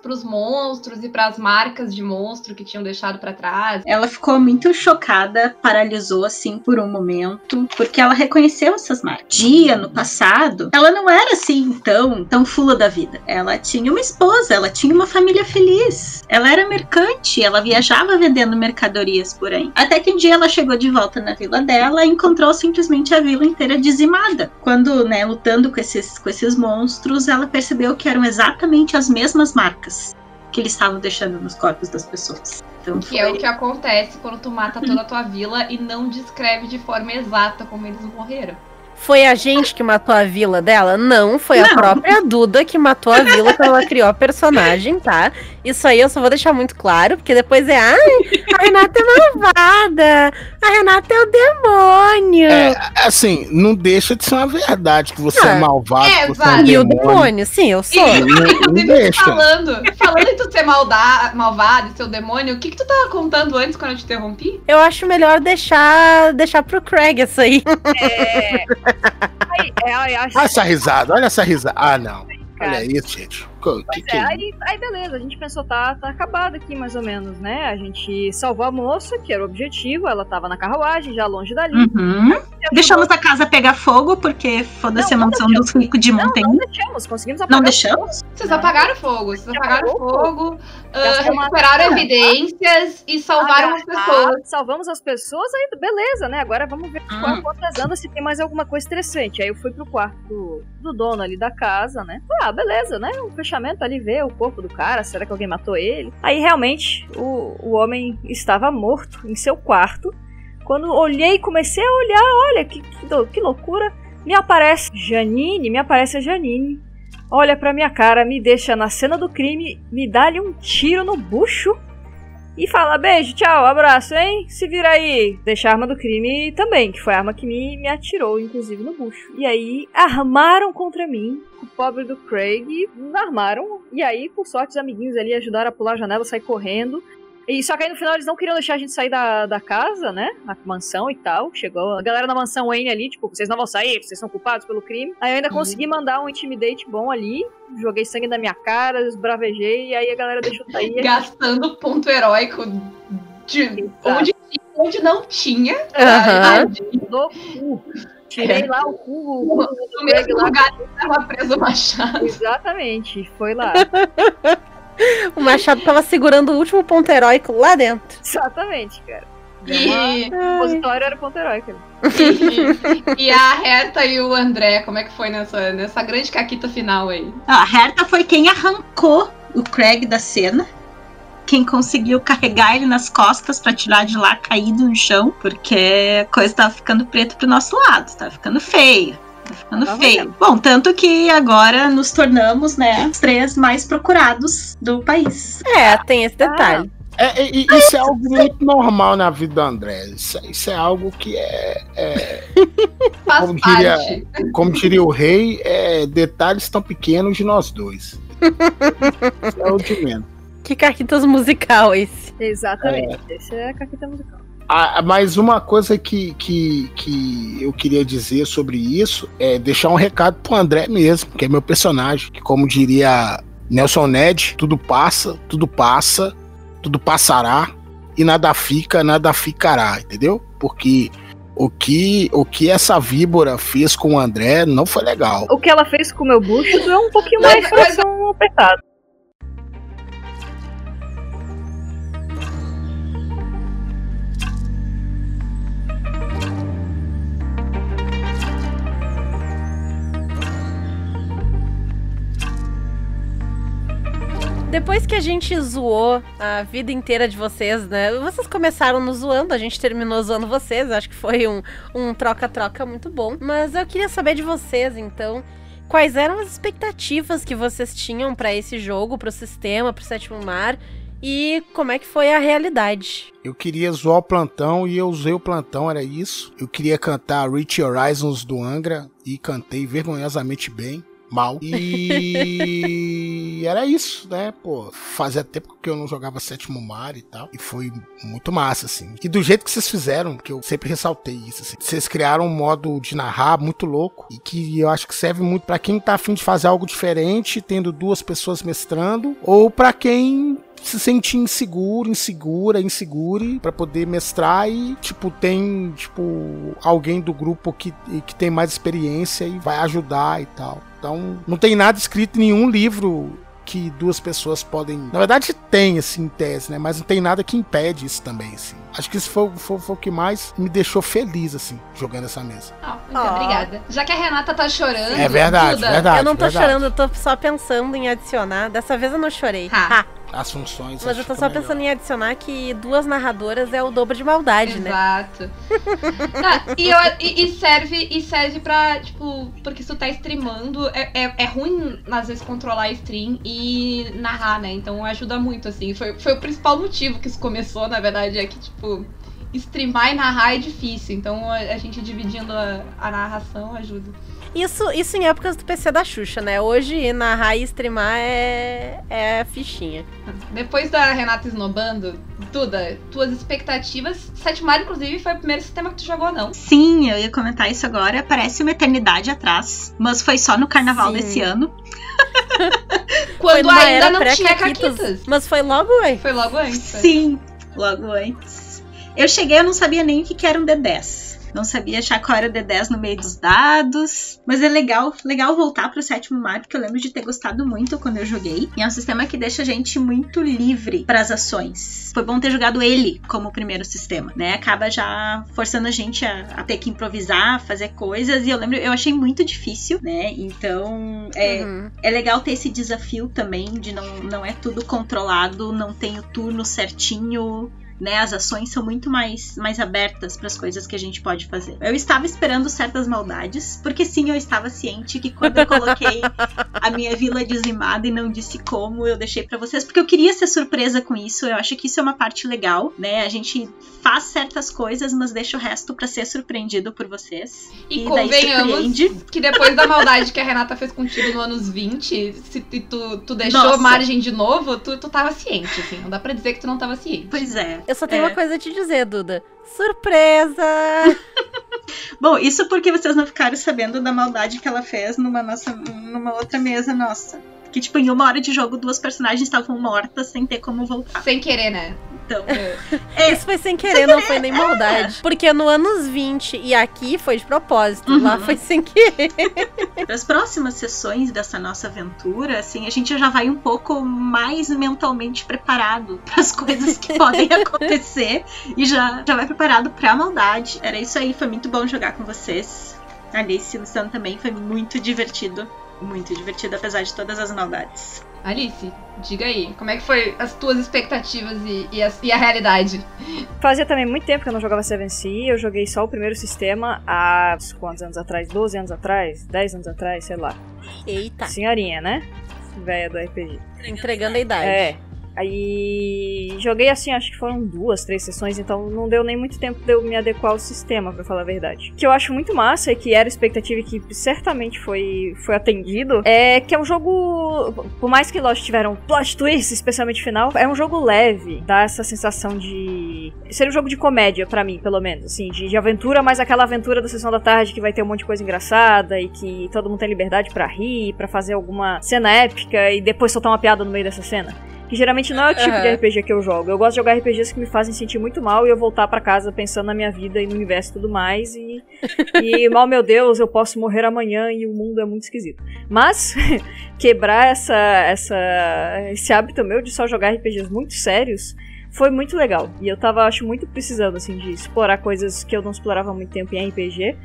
pros monstros e pras marcas de monstro que tinham deixado pra trás? Ela ficou muito chocada, paralisou assim por um momento, porque ela reconheceu essas marcas. Dia no passado, ela não era assim tão, tão fula da vida. Ela tinha uma esposa, ela tinha uma família feliz. Ela era mercante, ela viajava vendendo mercadorias por aí. Até que um dia ela chegou de volta na vila dela e encontrou simplesmente a vila inteira dizimada. Quando, né, lutando com esses, com esses monstros, ela percebeu que eram exatamente as mesmas marcas que eles estavam deixando nos corpos das pessoas. Então Que é o que acontece quando tu mata toda a tua vila e não descreve de forma exata como eles morreram. Foi a gente que matou a vila dela? Não, foi a Não. própria Duda que matou a vila quando ela criou a <laughs> personagem, tá? Isso aí eu só vou deixar muito claro, porque depois é, ai, a Renata é malvada, a Renata é o demônio. É, assim, não deixa de ser uma verdade que você Ah, é malvado, é, você é um. E o demônio. sim, eu sou. Não, não Inclusive, deixa. falando, falando em tu ser malda, malvado e ser o demônio, o que, que tu tava contando antes quando eu te interrompi? Eu acho melhor deixar, deixar pro Craig essa aí. É. <laughs> Aí, é, acho Olha essa risada, olha essa risada. Ah, não. Olha isso, gente. Que, que, É, é aí, aí beleza, a gente pensou, tá, tá acabado aqui mais ou menos, né? A gente salvou a moça, que era o objetivo, ela tava na carruagem, já longe dali. Uhum. Deixamos a casa pegar fogo, porque foda-se a Não, não mansão dos ricos de Não, Montanha. não deixamos, conseguimos apagar Não o deixamos? Vocês apagaram fogo, vocês apagaram fogo, ah, uma recuperaram evidências e salvaram as Agarrar, pessoas. Salvamos as pessoas, aí beleza, né? Agora vamos ver Hum. qual quantas andas se tem mais alguma coisa interessante. Aí eu fui pro quarto do, do dono ali da casa, né? Ah, beleza, né? O ali, ver o corpo do cara, será que alguém matou ele? Aí realmente o, o homem estava morto em seu quarto. Quando olhei comecei a olhar, olha que, que, que loucura. Me aparece Janine, me aparece a Janine. Olha pra minha cara, me deixa na cena do crime, me dá-lhe um tiro no bucho e fala beijo, tchau, abraço, hein? Se vira aí. Deixa a arma do crime também, que foi a arma que me, me atirou, inclusive, no bucho. E aí, armaram contra mim. O pobre do Craig armaram. E aí, por sorte, os amiguinhos ali ajudaram a pular a janela, sair correndo. E só que aí no final eles não queriam deixar a gente sair da, da casa, né? A mansão e tal. Chegou a galera na mansão Wayne ali, tipo, vocês não vão sair, vocês são culpados pelo crime. Aí eu ainda consegui mandar um intimidate bom ali. Joguei sangue na minha cara, esbravejei, e aí a galera deixou sair. Gastando ponto heróico de Exato. onde, onde não tinha. Do cu. Tirei lá o cu, No mesmo lugar que estava preso o machado. Exatamente, foi lá. <laughs> <laughs> O Machado tava segurando o último ponto heróico lá dentro. Exatamente, cara. E, O repositório era o ponto heróico. e, <laughs> e a Reta e o André, como é que foi nessa, nessa grande caquita final aí? A Herta foi quem arrancou o Craig da cena. quem conseguiu carregar ele nas costas pra tirar de lá caído no chão, porque a coisa tava ficando preto pro nosso lado, tava ficando feio. Tá ficando Tava feio. Bom, tanto que agora nos tornamos, né, os três mais procurados do país. É, tem esse detalhe. É, e- e isso é algo muito normal na vida do André. Isso, é- isso é algo que é, é- <laughs> Faz Como diria- parte. como diria o rei, é detalhes tão pequenos de nós dois. Isso <laughs> é o de menos. Que caquitas musical esse. Exatamente. Esse é a caqueta musical. Ah, mas uma coisa que, que, que eu queria dizer sobre isso é deixar um recado pro André mesmo, que é meu personagem, que como diria Nelson Ned, tudo passa, tudo passa, tudo passará e nada fica, nada ficará, entendeu? Porque o que, o que essa víbora fez com o André não foi legal. O que ela fez com o meu bucho é um pouquinho mais coração apertado. Depois que a gente zoou a vida inteira de vocês, né? Vocês começaram nos zoando, a gente terminou zoando vocês. Acho que foi um um troca-troca muito bom. Mas eu queria saber de vocês, então. Quais eram as expectativas que vocês tinham pra esse jogo, pro sistema, pro sétimo mar? E como é que foi a realidade? Eu queria zoar o plantão e eu usei o plantão, era isso. Eu queria cantar Reach Horizons do Angra e cantei vergonhosamente bem. Mal. <laughs> E era isso, né? Pô, fazia tempo que eu não jogava sétimo mar e tal. E foi muito massa, assim. E do jeito que vocês fizeram, que eu sempre ressaltei isso, assim. Vocês criaram um modo de narrar muito louco. E que eu acho que serve muito pra quem tá afim de fazer algo diferente, tendo duas pessoas mestrando. Ou pra quem se sente inseguro, insegura, insegure pra poder mestrar e tipo tem tipo alguém do grupo que, que tem mais experiência e vai ajudar e tal. Então não tem nada escrito em nenhum livro que duas pessoas podem. Na verdade tem assim em tese, né? Mas não tem nada que impede isso também, assim. Acho que isso foi, foi, foi o que mais me deixou feliz assim jogando essa mesa. Ah, muito Ó. obrigada. Já que a Renata tá chorando. É verdade, Duda, verdade. eu não tô verdade. chorando, eu tô só pensando em adicionar. Dessa vez eu não chorei. Ah. Ha. As funções. Mas eu tô que só fica pensando melhor. em adicionar que duas narradoras é o dobro de maldade, né? Exato. <laughs> Tá, e, eu- e- e serve, e serve pra, tipo, porque se tu tá streamando, é, é, é ruim, às vezes, controlar a stream e narrar, né? Então ajuda muito, assim. Foi, foi o principal motivo que isso começou, na verdade, é que, tipo, streamar e narrar é difícil. Então a, a gente dividindo a, a narração ajuda. Isso, isso em épocas do PC da Xuxa, né? Hoje narrar e streamar é, é fichinha. Depois da Renata esnobando, Duda, tuas expectativas. Sete Mario, inclusive, foi o primeiro sistema que tu jogou, não? Sim, eu ia comentar isso agora. Parece uma eternidade atrás, mas foi só no carnaval Sim. desse ano. <laughs> Quando ainda não tinha caquitas. Mas foi logo, ué. Foi logo antes. né? Sim, logo antes. Eu cheguei, eu não sabia nem o que era um D10. Não sabia achar qual era o D10 no meio dos dados. Mas é legal, legal voltar pro sétimo mar, porque eu lembro de ter gostado muito quando eu joguei. E é um sistema que deixa a gente muito livre para as ações. Foi bom ter jogado ele como o primeiro sistema, né? Acaba já forçando a gente a, a ter que improvisar, fazer coisas. E eu lembro, eu achei muito difícil, né? Então, é, Uhum. é legal ter esse desafio também de não, não é tudo controlado, não tem o turno certinho. Né, as ações são muito mais, mais abertas para as coisas que a gente pode fazer. Eu estava esperando certas maldades, porque sim, eu estava ciente que quando eu coloquei <laughs> a minha vila dizimada e não disse como, eu deixei para vocês, porque eu queria ser surpresa com isso. Eu acho que isso é uma parte legal, né? A gente faz certas coisas, mas deixa o resto para ser surpreendido por vocês. E, E convenhamos que depois da maldade que a Renata fez contigo no anos 20, se tu- tu, tu deixou Nossa. margem de novo, tu, tu tava ciente, assim. Não dá pra dizer que tu não tava ciente. Pois é. Eu só tenho É. uma coisa a te dizer, Duda. Surpresa! <laughs> Bom, isso porque vocês não ficaram sabendo da maldade que ela fez numa, nossa, numa outra mesa nossa. Que, tipo, em uma hora de jogo, duas personagens estavam mortas sem ter como voltar. Sem querer, né? Então, É. Isso foi sem querer, não foi nem maldade. <laughs> Porque no anos 20 e aqui foi de propósito. Uhum. Lá foi sem querer. para <laughs> as próximas sessões dessa nossa aventura, assim, a gente já vai um pouco mais mentalmente preparado <laughs> para as coisas que podem acontecer e já, já vai preparado para a maldade. Era isso aí, foi muito bom jogar com vocês. Alice e Luciano também, foi muito divertido. Muito divertido, apesar de todas as maldades. Alice, diga aí, como é que foi as tuas expectativas e, e, a, e a realidade? Fazia também muito tempo que eu não jogava Seven Sea, eu joguei só o primeiro sistema há quantos anos atrás? 12 anos atrás? 10 anos atrás, sei lá. Eita, Senhorinha, né? Véia do RPG. entregando a idade. É. Aí joguei assim, acho que foram duas, três sessões, então não deu nem muito tempo de eu me adequar ao sistema, pra falar a verdade. O que eu acho muito massa e que era expectativa e que certamente foi, foi atendido é que é um jogo, por mais que lógico tiveram plot twists, especialmente final, é um jogo leve, dá essa sensação de. Seria um jogo de comédia pra mim, pelo menos, assim, de, de aventura, mas aquela aventura da sessão da tarde que vai ter um monte de coisa engraçada e que todo mundo tem liberdade pra rir, pra fazer alguma cena épica e depois soltar uma piada no meio dessa cena. Que geralmente não é o tipo de Aham. RPG que eu jogo. Eu gosto de jogar RPGs que me fazem sentir muito mal e eu voltar pra casa pensando na minha vida e no universo e tudo mais. E, <laughs> e mal, meu Deus, eu posso morrer amanhã e o mundo é muito esquisito. Mas, <laughs> quebrar essa, essa, esse hábito meu de só jogar RPGs muito sérios foi muito legal. E eu tava, acho, muito precisando, assim, de explorar coisas que eu não explorava há muito tempo em RPG.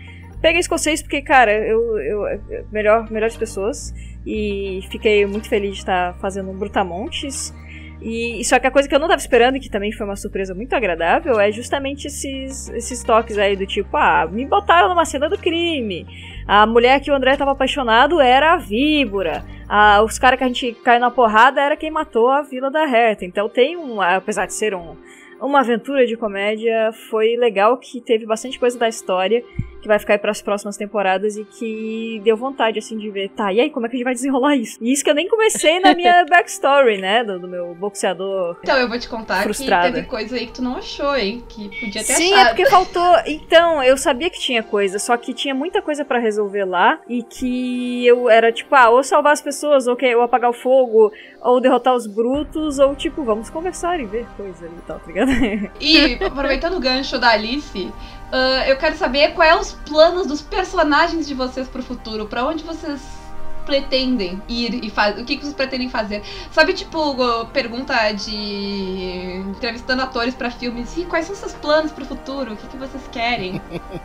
Peguei escocês porque, cara, eu, eu melhor, melhores pessoas. E fiquei muito feliz de estar fazendo um Brutamontes. E só que a coisa que eu não tava esperando, e que também foi uma surpresa muito agradável, é justamente esses, esses toques aí do tipo, ah, me botaram numa cena do crime. A mulher que o André tava apaixonado era a víbora. Ah, os caras que a gente caiu na porrada era quem matou a Vila da Reta. Então tem um, apesar de ser um, uma aventura de comédia, foi legal que teve bastante coisa da história que vai ficar aí pras próximas temporadas e que deu vontade, assim, de ver, tá, e aí, como é que a gente vai desenrolar isso? E isso que eu nem comecei na minha <laughs> backstory, né, do, do meu boxeador. Então, eu vou te contar Frustrada. que teve coisa aí que tu não achou, hein? Que podia ter Sim, é achado. porque faltou. Então, eu sabia que tinha coisa, só que tinha muita coisa pra resolver lá e que eu era tipo, ah, ou salvar as pessoas, ou, que, ou apagar o fogo, ou derrotar os brutos, ou tipo, vamos conversar e ver coisa ali e tal, tá ligado? E aproveitando o gancho da Alice, ah, eu quero saber quais são os planos dos personagens de vocês pro futuro. Pra onde vocês pretendem ir e fazer? O que, que vocês pretendem fazer? Sabe, tipo, o- pergunta de entrevistando atores pra filmes. E quais são seus planos pro futuro? O que, que vocês querem?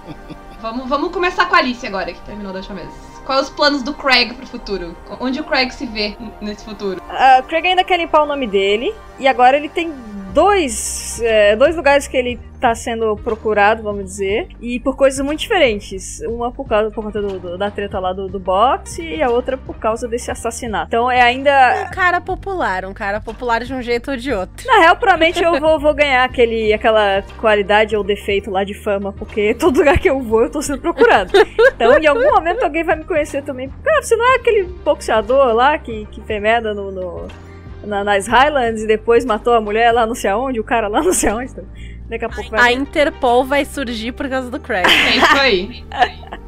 <laughs> vamos, vamos começar com a Alice agora, que terminou da última vez. Quais os planos do Craig pro futuro? Onde o Craig se vê nesse futuro? Ah, Craig ainda quer limpar o nome dele, e agora ele tem dois, é, dois lugares que ele tá sendo procurado, vamos dizer, e por coisas muito diferentes. Uma por, causa, por conta do- do- da treta lá do, do boxe, e a outra por causa desse assassinato. Então é ainda. Um cara popular, um cara popular de um jeito ou de outro. Na real, provavelmente eu vou, vou ganhar aquele, aquela qualidade ou defeito lá de fama, porque todo lugar que eu vou eu tô sendo procurado. Então, em algum momento alguém vai me conhecer também. Cara, você não é aquele boxeador lá que, que fez merda no, no- na- nas Highlands e depois matou a mulher lá não sei aonde, o cara lá não sei aonde. Daqui a pouco A vai. Interpol vai surgir por causa do Craig. É isso aí. <laughs>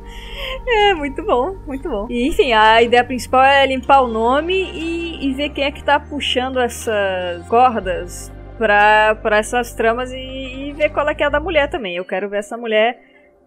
É, muito bom, muito bom. E, enfim, a ideia principal é limpar o nome e, e ver quem é que tá puxando essas cordas pra, pra essas tramas e, e ver qual é que é a da mulher também. Eu quero ver essa mulher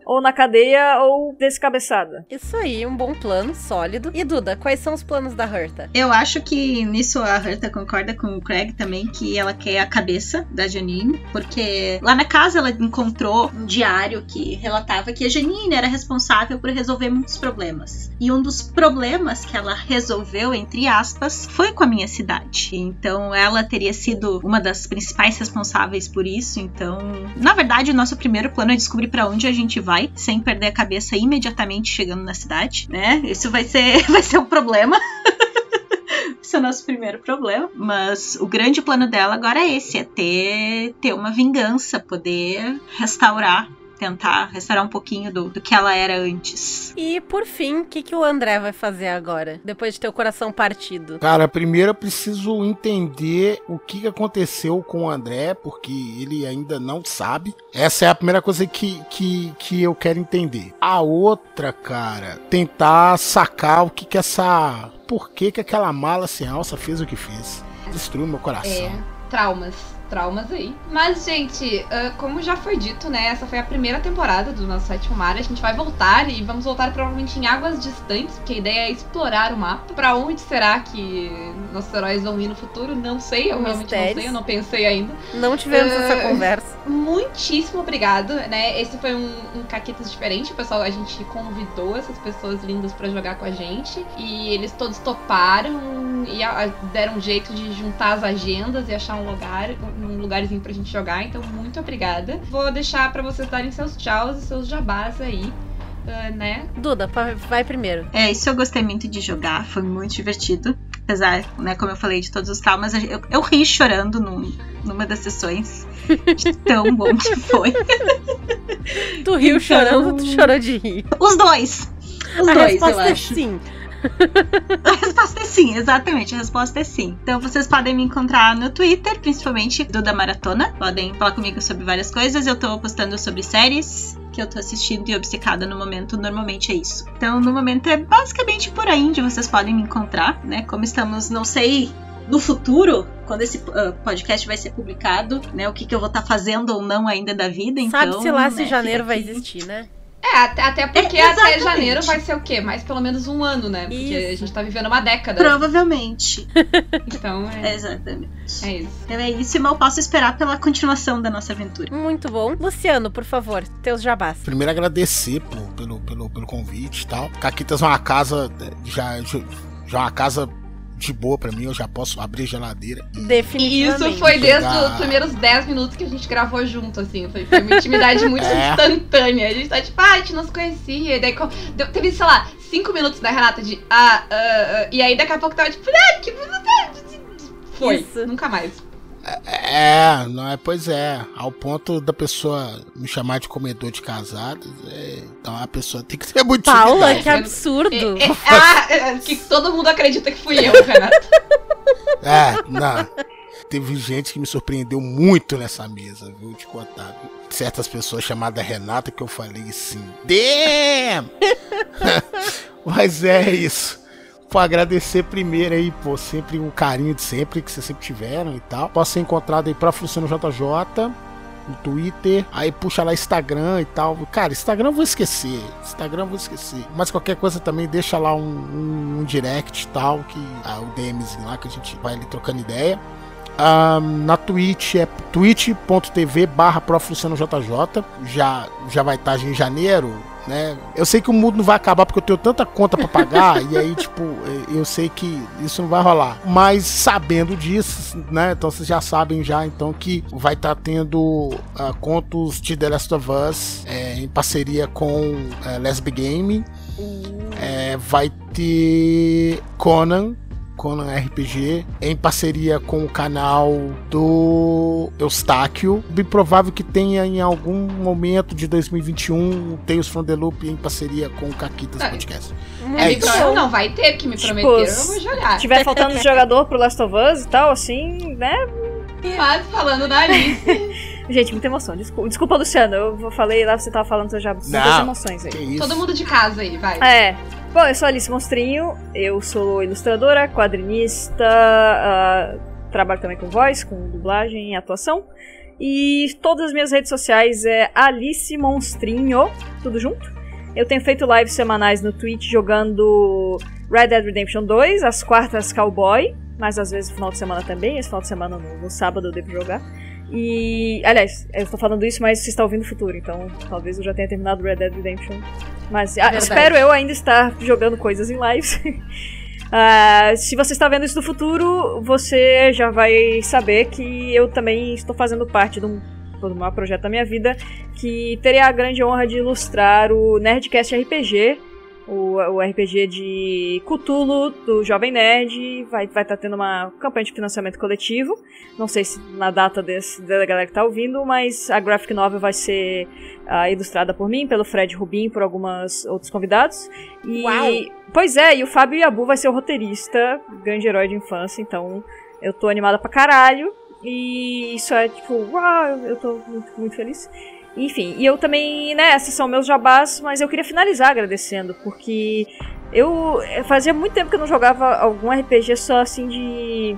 ou na cadeia ou descabeçada. Isso aí, um bom plano, sólido. E Duda, quais são os planos da Herta? Eu acho que nisso a Herta concorda com o Craig também, que ela quer a cabeça da Janine, porque lá na casa ela encontrou um diário que relatava que a Janine era responsável por resolver muitos problemas. E um dos problemas que ela resolveu, entre aspas, foi com a minha cidade. Então ela teria sido uma das principais responsáveis por isso. Então, na verdade, o nosso primeiro plano é descobrir para onde a gente vai, sem perder a cabeça imediatamente chegando na cidade, né? Isso vai ser, <laughs> vai ser um problema. <laughs> Esse é o nosso primeiro problema. Mas o grande plano dela agora é esse: é ter, ter uma vingança, poder restaurar, tentar restaurar um pouquinho do, do que ela era antes. E por fim, o que, que o André vai fazer agora? Depois de ter o coração partido? Cara, primeiro eu preciso entender o que aconteceu com o André, porque ele ainda não sabe. Essa é a primeira coisa que, que, que eu quero entender. A outra, cara, tentar sacar o que que essa. Por que que aquela mala sem alça fez o que fez. Destruiu meu coração. É, traumas. Traumas aí. Mas, gente, ah, como já foi dito, né? Essa foi a primeira temporada do nosso sétimo mar. A gente vai voltar e vamos voltar provavelmente em águas distantes, porque a ideia é explorar o mapa. Pra onde será que nossos heróis vão ir no futuro? Não sei, eu realmente não Mistérios. sei, eu não pensei ainda. Não tivemos É. essa conversa. muitíssimo obrigado, né? Esse foi um, um Caquitas diferente, o pessoal, a gente convidou essas pessoas lindas pra jogar com a gente e eles todos toparam e a- deram um jeito de juntar as agendas e achar um lugar, um lugarzinho pra gente jogar, então muito obrigada. Vou deixar pra vocês darem seus tchauz e seus jabás aí, ah, né? Duda, vai primeiro. É, isso eu gostei muito de jogar, foi muito divertido. Apesar, né, como eu falei, de todos os traumas, eu, eu ri chorando num- numa das sessões. De <laughs> tão bom que foi. Tu riu Então- chorando, tu chorou de rir. Os dois! Os A dois, eu resposta é acho. sim. <laughs> A resposta é sim, exatamente. A resposta é sim. Então vocês podem me encontrar no Twitter, principalmente do da Maratona. Podem falar comigo sobre várias coisas. Eu tô postando sobre séries que eu tô assistindo e obcecada no momento. Normalmente é isso. Então, no momento é basicamente por aí onde vocês podem me encontrar, né? Como estamos, não sei. No futuro, quando esse ah, podcast vai ser publicado, né? O que, que eu vou estar fazendo ou não ainda da vida. Então, Sabe-se lá se né, janeiro fica vai existir, né? É, até, até porque É, até janeiro vai ser o quê? Mais pelo menos um ano, né? Porque Isso. a gente tá vivendo uma década. Provavelmente. <laughs> Então é, Exatamente. é isso. Então é isso, e mal posso esperar pela continuação da nossa aventura. Muito bom. Luciano, por favor, teus jabás. Primeiro agradecer pô, pelo, pelo, pelo convite e tal. Caquitas é uma casa já, já já é uma casa de boa pra mim, eu já posso abrir a geladeira. E Definitivamente. isso foi desde os primeiros 10 minutos que a gente gravou junto, assim. Foi, foi uma intimidade muito <laughs> É. instantânea. A gente tá tipo, ah, a gente não se conhecia. E daí deu- teve, sei lá, 5 minutos da Renata de ah, ah, ah, e aí daqui a pouco tava tipo, ah, que. Foi. Isso. Nunca mais. É, não é, pois é, ao ponto da pessoa me chamar de comedor de casados, é, então a pessoa tem que ter muito Paula, que absurdo. É, é, ah, é, que todo mundo acredita que fui eu, Renata. <laughs> É, não. Teve gente que me surpreendeu muito nessa mesa, viu? Te contar. viu? Certas pessoas chamadas Renata que eu falei assim, damn! <laughs> Mas é isso. Pô, agradecer primeiro aí, pô, sempre o carinho de sempre que vocês sempre tiveram e tal. Posso ser encontrado aí pra Luciano JJ no Twitter, aí puxa lá Instagram e tal. Cara, Instagram eu vou esquecer. Instagram eu vou esquecer. Mas qualquer coisa também deixa lá um, um- um direct e tal, que ah, o DMzinho lá que a gente vai ali trocando ideia. Ah, na Twitch é twitch.tv barra. Já, já vai estar em janeiro, né? Eu sei que o mundo não vai acabar porque eu tenho tanta conta pra pagar, e aí, tipo, eu sei que isso não vai rolar. Mas sabendo disso, né? Então vocês já sabem já, então, que vai estar tendo ah, contos de The Last of Us é, em parceria com é, Lesbi Game. É, vai ter Conan, Conan RPG, em parceria com o canal do Eustáquio. Bem provável que tenha em algum momento de 2021 o Tales from the Loop em parceria com o Caquitas Ah, Podcast. É isso. pro- Não, vai ter, que me Tipo, prometeram, eu vou jogar. Se tiver faltando <laughs> jogador pro Last of Us e tal, assim, né? Mas falando da Alice, <laughs> Gente, muita emoção. Desculpa, desculpa Luciano. Eu falei lá, você tava falando, você já muitas Não. emoções aí. Que isso? todo mundo de casa aí, vai. É. Bom, eu sou Alice Monstrinho, eu sou ilustradora, quadrinista, ah, trabalho também com voz, com dublagem e atuação. E todas as minhas redes sociais é Alice Monstrinho, tudo junto. Eu tenho feito lives semanais no Twitch jogando Red Dead Redemption 2, às quartas Cowboy, mas às vezes no final de semana também, esse final de semana no, no sábado eu devo jogar. E, aliás, eu tô falando isso, mas você está ouvindo o futuro, então talvez eu já tenha terminado Red Dead Redemption. Mas ah, Verdade. espero eu ainda estar jogando coisas em lives. <laughs> Ah, se você está vendo isso no futuro, você já vai saber que eu também estou fazendo parte de um, de um maior projeto da minha vida, que terei a grande honra de ilustrar o Nerdcast RPG, o, o RPG de Cthulhu do Jovem Nerd. Vai estar vai tá tendo uma campanha de financiamento coletivo. Não sei se na data desse, da galera que tá ouvindo, mas a graphic novel vai ser ah, ilustrada por mim, pelo Fred Rubin, por alguns outros convidados. E, Uau! Pois é, e o Fábio Yabu vai ser o roteirista, grande herói de infância, então eu tô animada pra caralho. E isso é tipo, uau, eu- eu tô muito, muito feliz. Enfim, e eu também, né, esses são meus jabás, mas eu queria finalizar agradecendo, porque eu eh, fazia muito tempo que eu não jogava algum RPG só assim de.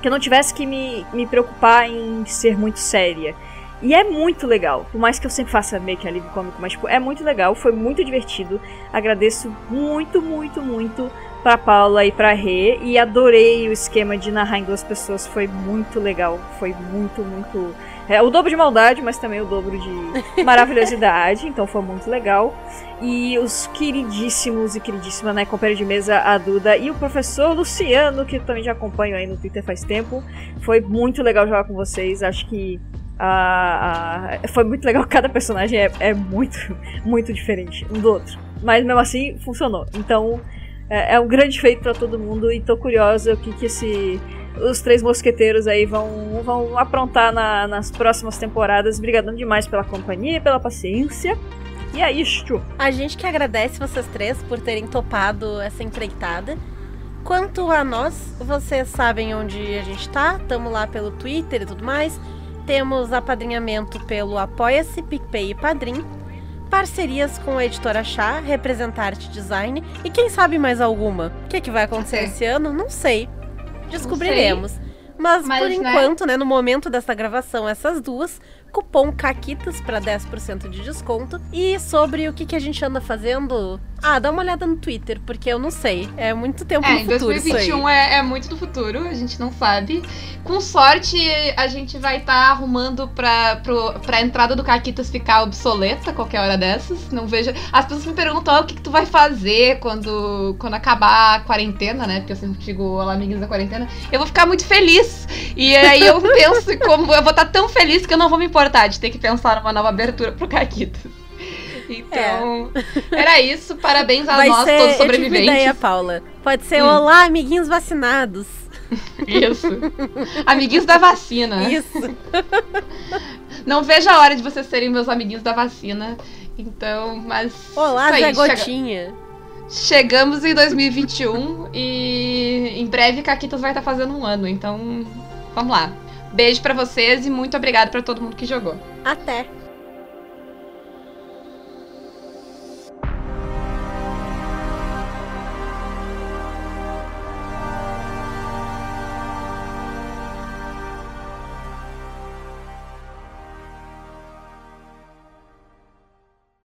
que eu não tivesse que me, me preocupar em ser muito séria. E é muito legal, por mais que eu sempre faça meio que alívio cômico, mas tipo, é muito legal, foi muito divertido. Agradeço muito, muito, muito pra Paula e pra Rê. E adorei o esquema de narrar em duas pessoas. Foi muito legal. Foi muito, muito É o dobro de maldade, mas também o dobro de <laughs> maravilhosidade. então foi muito legal. E os queridíssimos e queridíssima, né, companheira de mesa, a Duda e o professor Luciano, que eu também já acompanho aí no Twitter faz tempo. Foi muito legal jogar com vocês. Acho que ah, foi muito legal. <laughs> Cada personagem é, é, muito, muito diferente um do outro. Mas mesmo assim, funcionou. Então, é, é um grande feito para todo mundo. E tô curiosa o que, que esse, os três mosqueteiros aí vão, vão aprontar na, nas próximas temporadas. Obrigadão demais pela companhia e pela paciência. E é isto. A gente que agradece vocês três por terem topado essa empreitada. Quanto a nós, vocês sabem onde a gente tá, tamo lá pelo Twitter e tudo mais. Temos apadrinhamento pelo Apoia-se, PicPay e Padrim. Parcerias com a editora Chá, Representarte Design e quem sabe mais alguma. O que, é que vai acontecer esse ano? Não sei. Descobriremos. Mas, Mas, por né? enquanto, né, no momento dessa gravação, essas duas, cupom CAQUITAS para 10% de desconto. E sobre o que, que a gente anda fazendo, ah, dá uma olhada no Twitter, porque eu não sei. É muito tempo É, no futuro isso aí. 2021 é, é muito do futuro, a gente não sabe. Com sorte, a gente vai estar arrumando pra, pro, pra entrada do Caquitas ficar obsoleta qualquer hora dessas. Não vejo. As pessoas me perguntam ah, o que, que tu vai fazer quando, quando acabar a quarentena, né? Porque eu sempre digo olá, amiguinhos da quarentena. Eu vou ficar muito feliz. E aí eu <laughs> penso como eu vou estar tão feliz que eu não vou me importar de ter que pensar numa nova abertura pro Caquitas. Então, era isso. Parabéns a Vai nós, ser, todos eu tive sobreviventes. ideia, Paula. Pode ser Hum. olá, amiguinhos vacinados. Isso. Amiguinhos da vacina. Isso. Não vejo a hora de vocês serem meus amiguinhos da vacina. Então, mas. Olá, Zé Gotinha. Chegamos em 2021 e em breve Caquitas vai estar fazendo um ano. Então, vamos lá. Beijo pra vocês e muito obrigado pra todo mundo que jogou. Até.